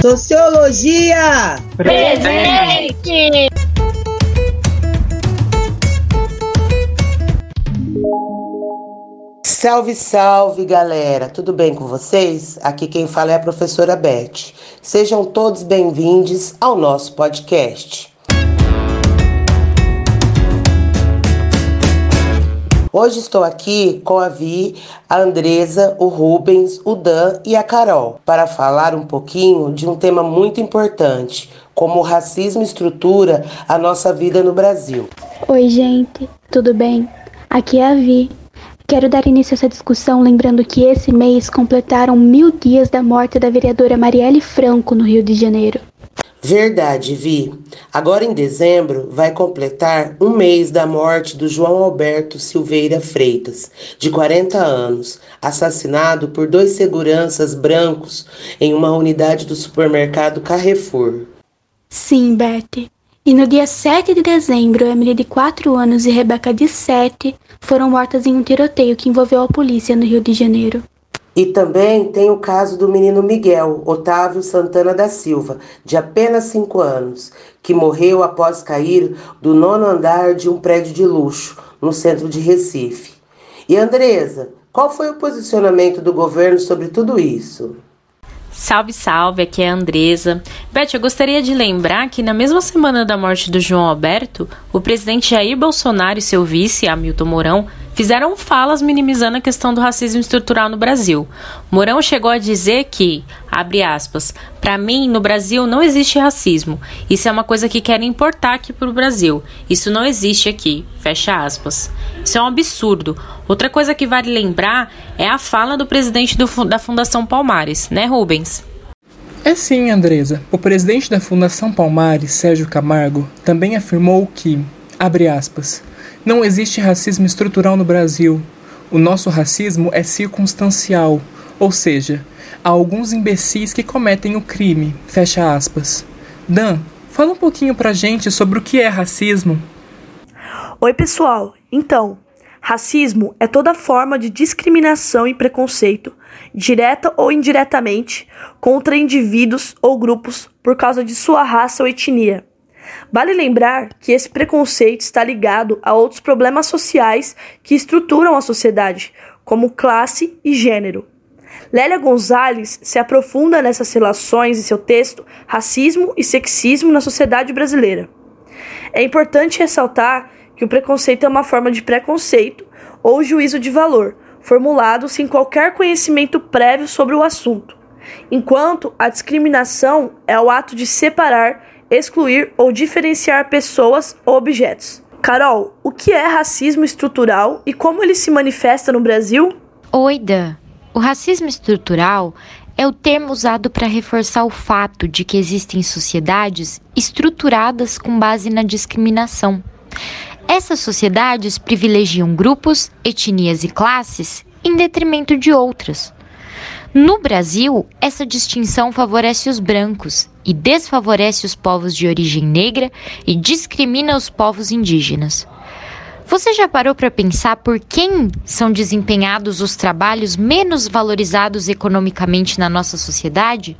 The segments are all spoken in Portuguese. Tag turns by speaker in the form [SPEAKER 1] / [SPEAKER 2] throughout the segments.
[SPEAKER 1] Sociologia!
[SPEAKER 2] Presente!
[SPEAKER 1] Salve, salve, galera! Tudo bem com vocês? Aqui quem fala é a professora Beth. Sejam todos bem-vindos ao nosso podcast. Hoje estou aqui com a Vi, a Andresa, o Rubens, o Dan e a Carol para falar um pouquinho de um tema muito importante, como o racismo estrutura a nossa vida no Brasil.
[SPEAKER 3] Oi, gente, tudo bem? Aqui é a Vi. Quero dar início a essa discussão lembrando que esse mês completaram mil dias da morte da vereadora Marielle Franco no Rio de Janeiro.
[SPEAKER 1] Verdade, Vi. Agora em dezembro vai completar um mês da morte do João Alberto Silveira Freitas, de 40 anos, assassinado por dois seguranças brancos em uma unidade do supermercado Carrefour.
[SPEAKER 3] Sim, Beth. E no dia 7 de dezembro, Emily, de 4 anos, e Rebeca, de 7, foram mortas em um tiroteio que envolveu a polícia no Rio de Janeiro.
[SPEAKER 1] E também tem o caso do menino Miguel Otávio Santana da Silva, de apenas 5 anos, que morreu após cair do nono andar de um prédio de luxo no centro de Recife. E Andresa, qual foi o posicionamento do governo sobre tudo isso?
[SPEAKER 4] Salve, salve, aqui é a Andresa. Beth, eu gostaria de lembrar que na mesma semana da morte do João Alberto, o presidente Jair Bolsonaro e seu vice, Hamilton Mourão, fizeram falas minimizando a questão do racismo estrutural no Brasil. Mourão chegou a dizer que, abre aspas, para mim, no Brasil não existe racismo. Isso é uma coisa que querem importar aqui para o Brasil. Isso não existe aqui. Fecha aspas. Isso é um absurdo. Outra coisa que vale lembrar é a fala do presidente do, da Fundação Palmares, né, Rubens?
[SPEAKER 5] É sim, Andresa. O presidente da Fundação Palmares, Sérgio Camargo, também afirmou que, abre aspas, não existe racismo estrutural no Brasil. O nosso racismo é circunstancial, ou seja, há alguns imbecis que cometem o crime. Fecha aspas. Dan, fala um pouquinho pra gente sobre o que é racismo.
[SPEAKER 6] Oi, pessoal. Então, racismo é toda forma de discriminação e preconceito, direta ou indiretamente, contra indivíduos ou grupos por causa de sua raça ou etnia Vale lembrar que esse preconceito está ligado a outros problemas sociais que estruturam a sociedade, como classe e gênero. Lélia Gonzalez se aprofunda nessas relações em seu texto Racismo e Sexismo na Sociedade Brasileira. É importante ressaltar que o preconceito é uma forma de preconceito ou juízo de valor, formulado sem qualquer conhecimento prévio sobre o assunto, enquanto a discriminação é o ato de separar excluir ou diferenciar pessoas ou objetos. Carol, o que é racismo estrutural e como ele se manifesta no Brasil?
[SPEAKER 7] Oi, Dan. O racismo estrutural é o termo usado para reforçar o fato de que existem sociedades estruturadas com base na discriminação. Essas sociedades privilegiam grupos, etnias e classes em detrimento de outras. No Brasil, essa distinção favorece os brancos e desfavorece os povos de origem negra e discrimina os povos indígenas. Você já parou para pensar por quem são desempenhados os trabalhos menos valorizados economicamente na nossa sociedade?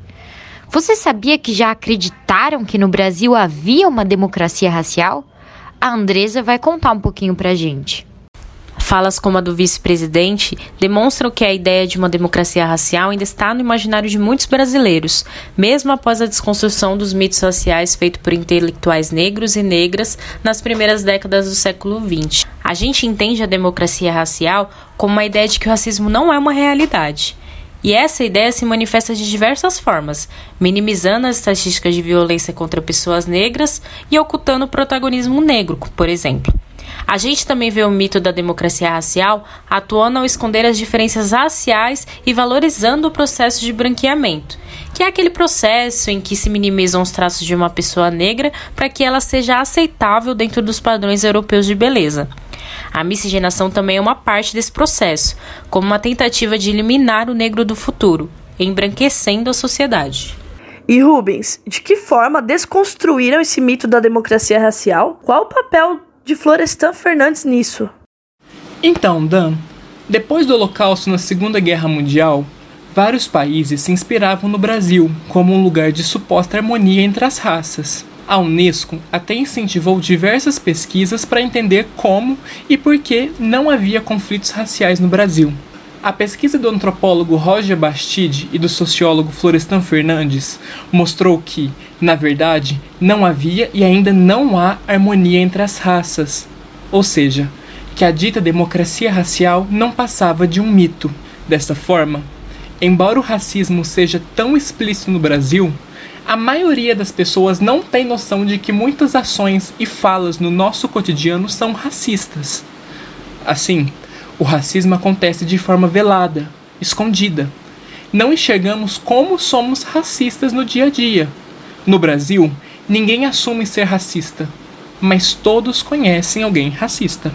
[SPEAKER 7] Você sabia que já acreditaram que no Brasil havia uma democracia racial? A Andresa vai contar um pouquinho para gente.
[SPEAKER 4] Falas como a do vice-presidente demonstram que a ideia de uma democracia racial ainda está no imaginário de muitos brasileiros, mesmo após a desconstrução dos mitos raciais feito por intelectuais negros e negras nas primeiras décadas do século XX. A gente entende a democracia racial como uma ideia de que o racismo não é uma realidade. E essa ideia se manifesta de diversas formas, minimizando as estatísticas de violência contra pessoas negras e ocultando o protagonismo negro, por exemplo. A gente também vê o mito da democracia racial atuando ao esconder as diferenças raciais e valorizando o processo de branqueamento, que é aquele processo em que se minimizam os traços de uma pessoa negra para que ela seja aceitável dentro dos padrões europeus de beleza. A miscigenação também é uma parte desse processo, como uma tentativa de eliminar o negro do futuro, embranquecendo a sociedade.
[SPEAKER 6] E Rubens, de que forma desconstruíram esse mito da democracia racial? Qual o papel de Florestan Fernandes nisso.
[SPEAKER 5] Então, Dan, depois do Holocausto na Segunda Guerra Mundial, Vários países se inspiravam no Brasil como um lugar de suposta harmonia entre as raças. A Unesco até incentivou diversas pesquisas para entender como e por que não havia conflitos raciais no Brasil. A pesquisa do antropólogo Roger Bastide e do sociólogo Florestan Fernandes mostrou que, na verdade, não havia e ainda não há harmonia entre as raças, ou seja, que a dita democracia racial não passava de um mito. Dessa forma, embora o racismo seja tão explícito no Brasil, a maioria das pessoas não tem noção de que muitas ações e falas no nosso cotidiano são racistas. Assim, o racismo acontece de forma velada, escondida. Não enxergamos como somos racistas no dia a dia. No Brasil, ninguém assume ser racista, mas todos conhecem alguém racista.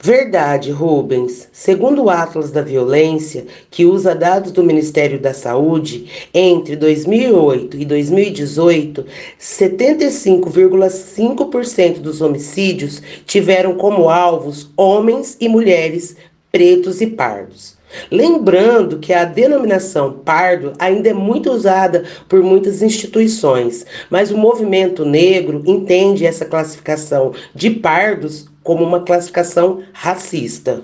[SPEAKER 1] Verdade, Rubens. Segundo o Atlas da Violência, que usa dados do Ministério da Saúde, entre 2008 e 2018, 75,5% dos homicídios tiveram como alvos homens e mulheres pretos e pardos. Lembrando que a denominação pardo ainda é muito usada por muitas instituições, mas o movimento negro entende essa classificação de pardos como uma classificação racista.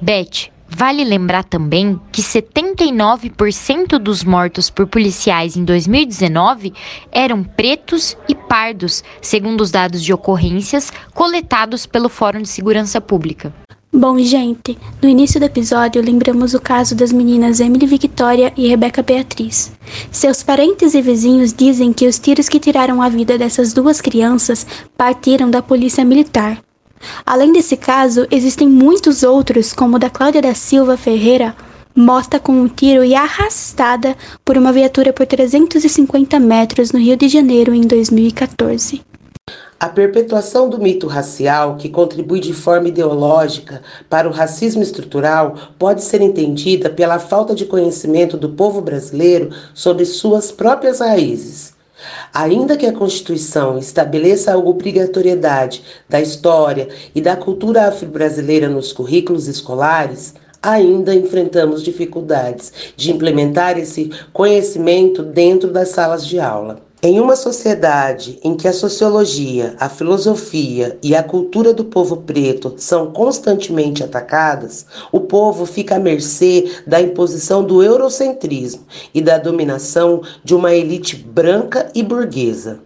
[SPEAKER 7] Beth, vale lembrar também que 79% dos mortos por policiais em 2019 eram pretos e pardos, segundo os dados de ocorrências coletados pelo Fórum de Segurança Pública.
[SPEAKER 3] Bom, gente, no início do episódio lembramos o caso das meninas Emily Victoria e Rebecca Beatriz. Seus parentes e vizinhos dizem que os tiros que tiraram a vida dessas duas crianças partiram da polícia militar. Além desse caso, existem muitos outros, como o da Cláudia da Silva Ferreira, morta com um tiro e arrastada por uma viatura por 350 metros no Rio de Janeiro em 2014.
[SPEAKER 1] A perpetuação do mito racial, que contribui de forma ideológica para o racismo estrutural, pode ser entendida pela falta de conhecimento do povo brasileiro sobre suas próprias raízes. Ainda que a Constituição estabeleça a obrigatoriedade da história e da cultura afro-brasileira nos currículos escolares, ainda enfrentamos dificuldades de implementar esse conhecimento dentro das salas de aula. Em uma sociedade em que a sociologia, a filosofia e a cultura do povo preto são constantemente atacadas, o povo fica à mercê da imposição do eurocentrismo e da dominação de uma elite branca e burguesa.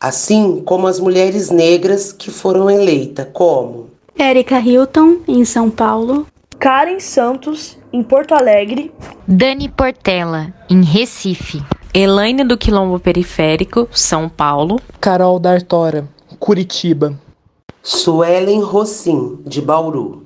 [SPEAKER 1] Assim como as mulheres negras que foram eleitas como
[SPEAKER 3] Érica Hilton, em São Paulo,
[SPEAKER 6] Karen Santos, em Porto Alegre,
[SPEAKER 7] Dani Portela, em Recife.
[SPEAKER 4] Elaine do Quilombo Periférico, São Paulo.
[SPEAKER 5] Carol D'Artora, Curitiba.
[SPEAKER 1] Suelen Rossim, de Bauru.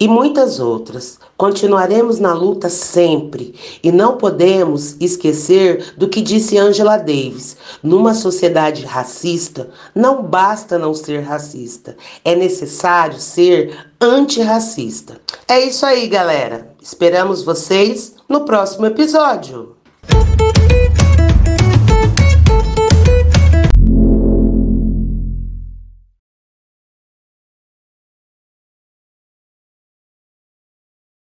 [SPEAKER 1] E muitas outras. Continuaremos na luta sempre e não podemos esquecer do que disse Angela Davis. Numa sociedade racista, não basta não ser racista, é necessário ser antirracista. É isso aí, galera. Esperamos vocês no próximo episódio.